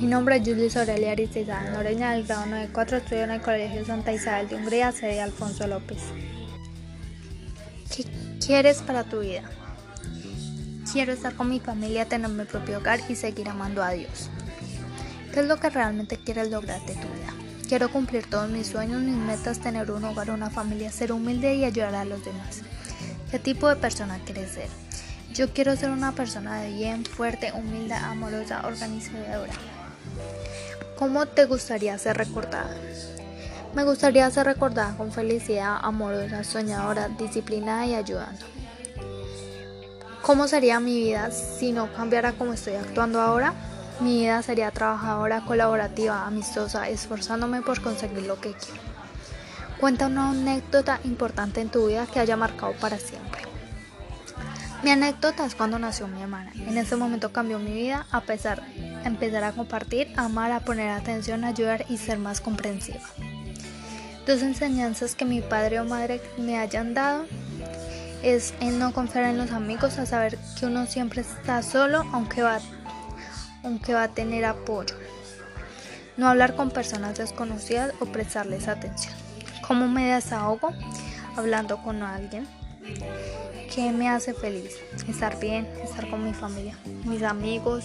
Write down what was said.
Mi nombre es Julius Aurelia Aristizábal Noreña del grado 94, estudio en el Colegio Santa Isabel de Hungría, sede Alfonso López. ¿Qué quieres para tu vida? Quiero estar con mi familia, tener mi propio hogar y seguir amando a Dios. ¿Qué es lo que realmente quieres lograr de tu vida? Quiero cumplir todos mis sueños, mis metas, tener un hogar, una familia, ser humilde y ayudar a los demás. ¿Qué tipo de persona quieres ser? Yo quiero ser una persona de bien, fuerte, humilde, amorosa, organizadora. ¿Cómo te gustaría ser recordada? Me gustaría ser recordada con felicidad, amorosa, soñadora, disciplinada y ayudando. ¿Cómo sería mi vida si no cambiara como estoy actuando ahora? Mi vida sería trabajadora, colaborativa, amistosa, esforzándome por conseguir lo que quiero. Cuenta una anécdota importante en tu vida que haya marcado para siempre. Mi anécdota es cuando nació mi hermana. En ese momento cambió mi vida a pesar de empezar a compartir, amar, a poner atención, ayudar y ser más comprensiva. Dos enseñanzas que mi padre o madre me hayan dado es en no confiar en los amigos, a saber que uno siempre está solo aunque va, aunque va a tener apoyo. No hablar con personas desconocidas o prestarles atención. ¿Cómo me desahogo? Hablando con alguien ¿Qué me hace feliz? Estar bien, estar con mi familia, mis amigos.